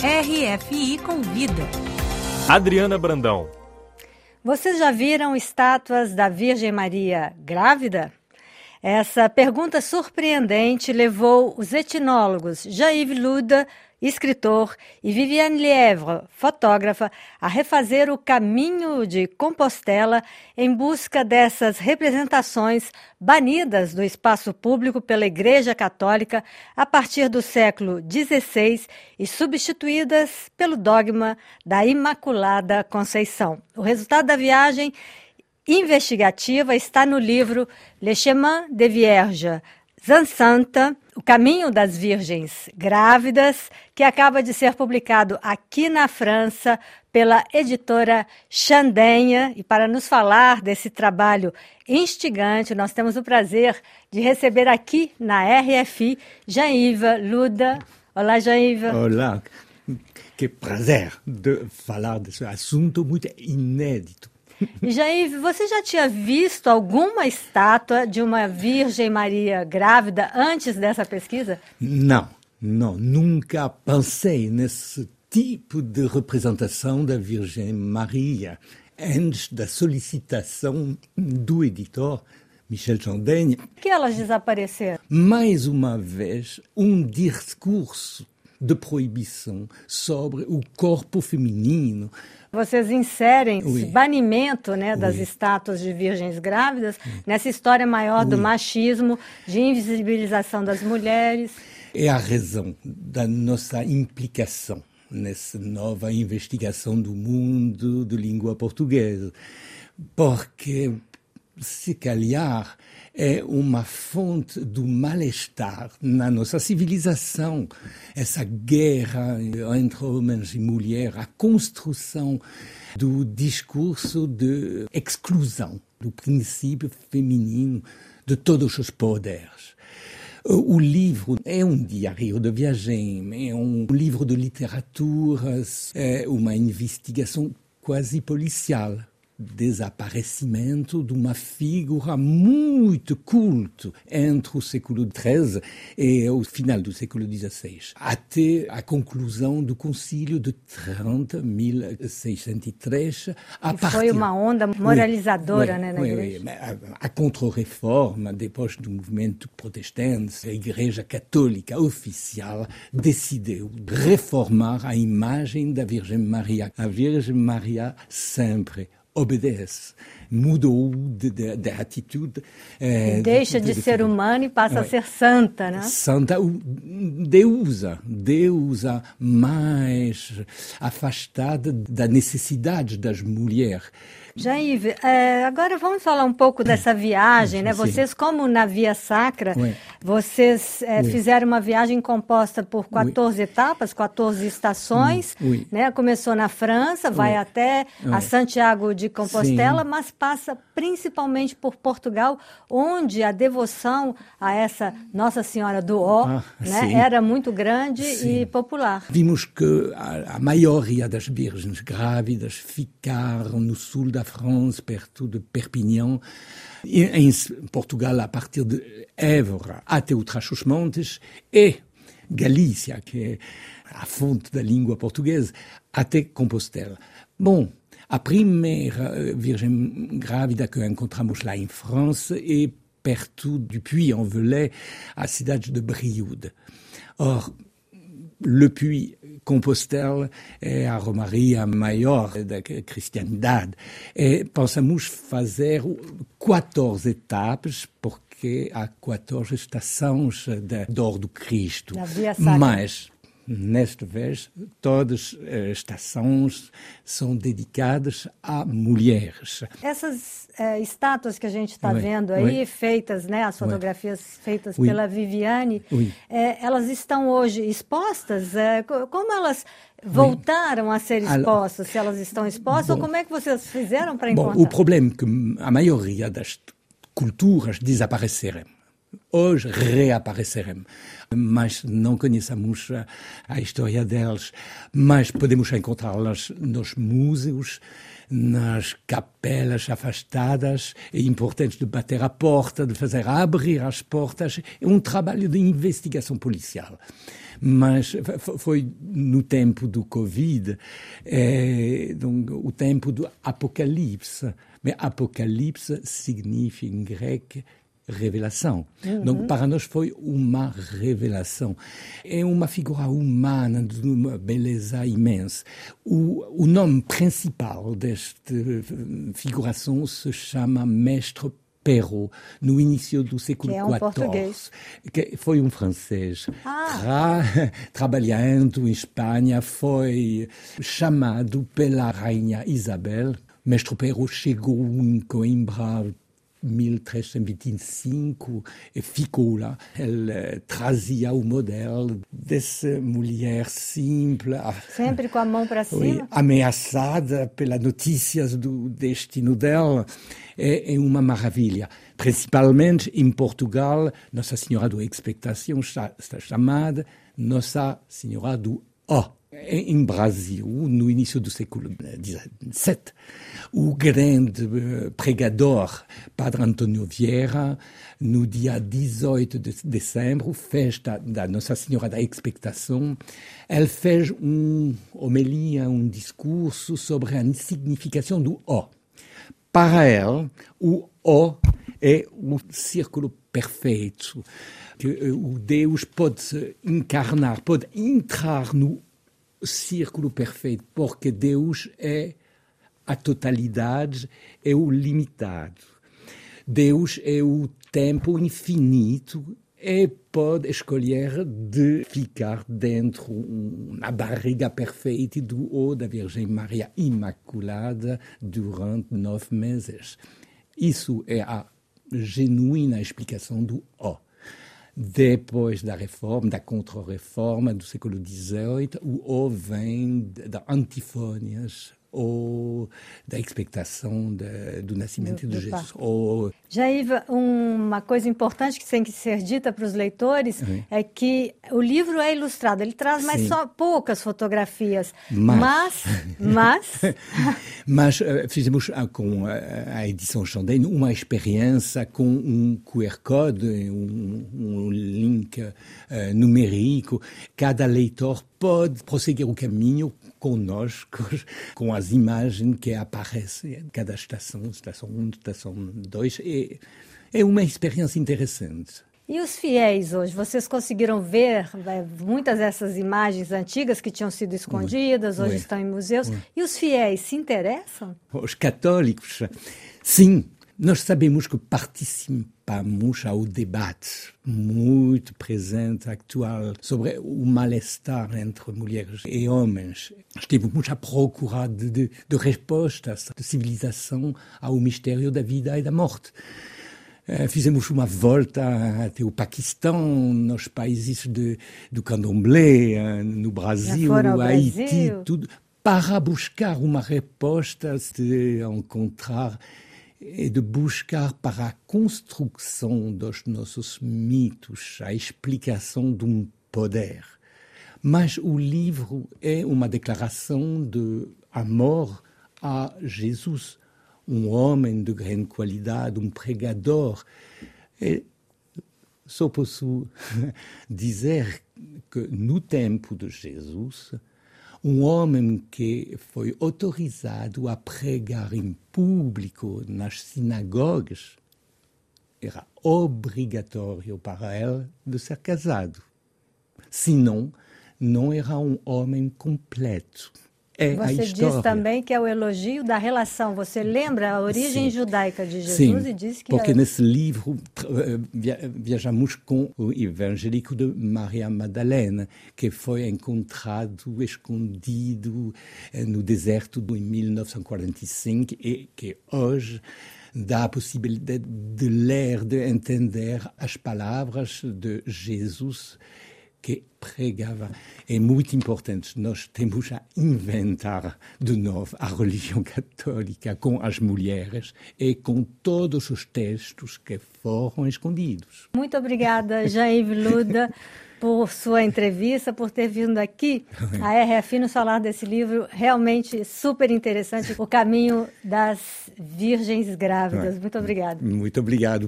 RFI Convida. Adriana Brandão. Vocês já viram estátuas da Virgem Maria grávida? Essa pergunta surpreendente levou os etnólogos Jean-Yves Luda escritor, e Viviane Lièvre, fotógrafa, a refazer o caminho de Compostela em busca dessas representações banidas do espaço público pela Igreja Católica a partir do século XVI e substituídas pelo dogma da Imaculada Conceição. O resultado da viagem investigativa está no livro Le Chemin de Vierge, Zansanta, O Caminho das Virgens Grávidas, que acaba de ser publicado aqui na França pela editora Chandenha. E para nos falar desse trabalho instigante, nós temos o prazer de receber aqui na RFI Jaiva Luda. Olá, Jaiva. Olá, que prazer de falar desse assunto muito inédito. Jair, você já tinha visto alguma estátua de uma Virgem Maria grávida antes dessa pesquisa? Não, não, nunca pensei nesse tipo de representação da Virgem Maria antes da solicitação do editor Michel Chandaigne. Que elas desapareceram? Mais uma vez, um discurso de proibição sobre o corpo feminino. Vocês inserem oui. esse banimento né, das oui. estátuas de virgens grávidas oui. nessa história maior do machismo, de invisibilização das mulheres. É a razão da nossa implicação nessa nova investigação do mundo de língua portuguesa. Porque, se calhar, é uma fonte do mal-estar na nossa civilização. Essa guerra entre homens e mulheres, a construção do discurso de exclusão do princípio feminino de todos os poderes. O livro é um diário de viagem, é um livro de literatura, é uma investigação quase policial desaparecimento de uma figura muito culto entre o século XIII e o final do século XVI, até a conclusão do Concílio de Trento, 1603. A partir... Foi uma onda moralizadora oui, né, na oui, igreja. Oui, a, a contra-reforma, depois do movimento protestante, a Igreja Católica oficial decidiu reformar a imagem da Virgem Maria. A Virgem Maria sempre obedece, mudou de, de, de atitude. É, Deixa de, de, ser humano e passa é, a ser santa, né? Santa, deusa, deusa mais afastada da necessidade das mulheres. Jair, é, agora vamos falar um pouco dessa viagem, né? Vocês, como na Via Sacra, oui. vocês é, fizeram uma viagem composta por 14 oui. etapas, 14 estações, né? Começou na França, vai até a Santiago de Compostela, Sim. mas passa principalmente por Portugal, onde a devoção a essa Nossa Senhora do Ó ah, né? era muito grande sim. e popular. Vimos que a, a maioria das virgens grávidas ficaram no sul da France, perto de Perpignan, em Portugal, a partir de Évora até Trás-os-Montes, e Galícia, que é a fonte da língua portuguesa, até Compostela. Bom, a primeira eh, virgem grávida que encontramos lá em França é perto du Puy-en-Velay, a cidade de Brioude. Or, Le Puy-Compostela é a romaria maior da cristianidade. E pensamos fazer 14 etapas, porque há 14 estações da dor do Cristo. Mas Nesta vez, todas as estações são dedicadas a mulheres. Essas é, estátuas que a gente está vendo aí, feitas, né, as fotografias feitas pela Viviane, é, elas estão hoje expostas? É, como elas voltaram a ser expostas? Se elas estão expostas, bom, ou como é que vocês fizeram para encontrar? Bom, o problema é que a maioria das culturas desapareceram hoje reaparecerem. Mas não conhecemos a história deles, mas podemos encontrá-las nos museus, nas capelas afastadas. É importante de bater a porta, de fazer abrir as portas. É um trabalho de investigação policial mas foi no tempo do Covid, é, o tempo do apocalipse. Mas apocalipse significa em grego revelação. Uhum. Então, para nós foi uma revelação. É uma figura humana de uma beleza imensa. O, o nome principal desta figuração se chama Mestre Perrault, no início do século que é um XIV. Português. Que foi um francês. Ah. Tra trabalhando em Espanha, foi chamado pela rainha Isabel. Mestre Perrault chegou em Coimbra 1325 e ficou lá. Ele trazia o modelo dessa mulher simples. Sempre com a mão para cima? ameaçada pelas notícias do destino dela. É, é, uma maravilha. Principalmente em Portugal, Nossa Senhora da Expectação está, está chamada Nossa Senhora do Ó. Em Brasil, no início do século XVII, o grande eh, pregador Padre Antônio Vieira, no dia 18 de dezembro, festa da Nossa Senhora da Expectação, ele fez uma homilia, um discurso sobre a significação do O. Para ele, o O é o círculo perfeito, que eh, o Deus pode encarnar, pode entrar no círculo perfeito, porque Deus é a totalidade, é o limitado. Deus é o tempo infinito e pode escolher de ficar dentro na barriga perfeita do O da Virgem Maria Imaculada durante nove meses. Isso é a genuína explicação do O depois da reforma, da contra-reforma do século XVIII, o O vem da antifônias ou da expectação de, do nascimento do, de Jesus. Ou... Jair, uma coisa importante que tem que ser dita para os leitores uhum. é que o livro é ilustrado, ele traz mais só poucas fotografias, mas... Mas... Mas, mas uh, fizemos uh, com uh, a edição Chandelle uma experiência com um QR Code, um, um link numérico. Cada leitor pode prosseguir o caminho conosco, com as imagens que aparecem em cada estação, estação 1, estação 2. É, é uma experiência interessante. E os fiéis hoje? Vocês conseguiram ver é, muitas dessas imagens antigas que tinham sido escondidas, hoje estão em museus. E os fiéis se interessam? Os católicos, sim. Nós sabemos que participamos ao debate muito presente, atual, sobre o mal-estar entre mulheres e homens. Estivemos à procura de, de, de respostas de civilização ao mistério da vida e da morte. Uh, fizemos uma volta até o Paquistão, nos países de, do candomblé, uh, no Brasil, Haiti, Brasil. tudo, para buscar uma resposta, de encontrar é de buscar para a construção dos nossos mitos a explicação de um poder. Mas o livro é uma declaração de amor a Jesus, um homem de grande qualidade, um pregador. E só posso dizer que no tempo de Jesus, um homem que foi autorizado a pregar em público nas sinagogas, era obrigatório para ele de ser casado. Senão, não era um homem completo. É Você diz também que é o elogio da relação. Você lembra a origem Sim. judaica de Jesus Sim, e diz que. Porque é... nesse livro eh, viajamos com o evangélico de Maria Madalena, que foi encontrado escondido eh, no deserto em 1945 e que hoje dá a possibilidade de ler, de entender as palavras de Jesus que pregava. É muito importante. Nós temos a inventar de novo a religião católica com as mulheres e com todos os textos que foram escondidos. Muito obrigada, Jair Luda. por sua entrevista, por ter vindo aqui a RFI nos falar desse livro realmente super interessante, O Caminho das Virgens Grávidas. Muito obrigada. Muito obrigado.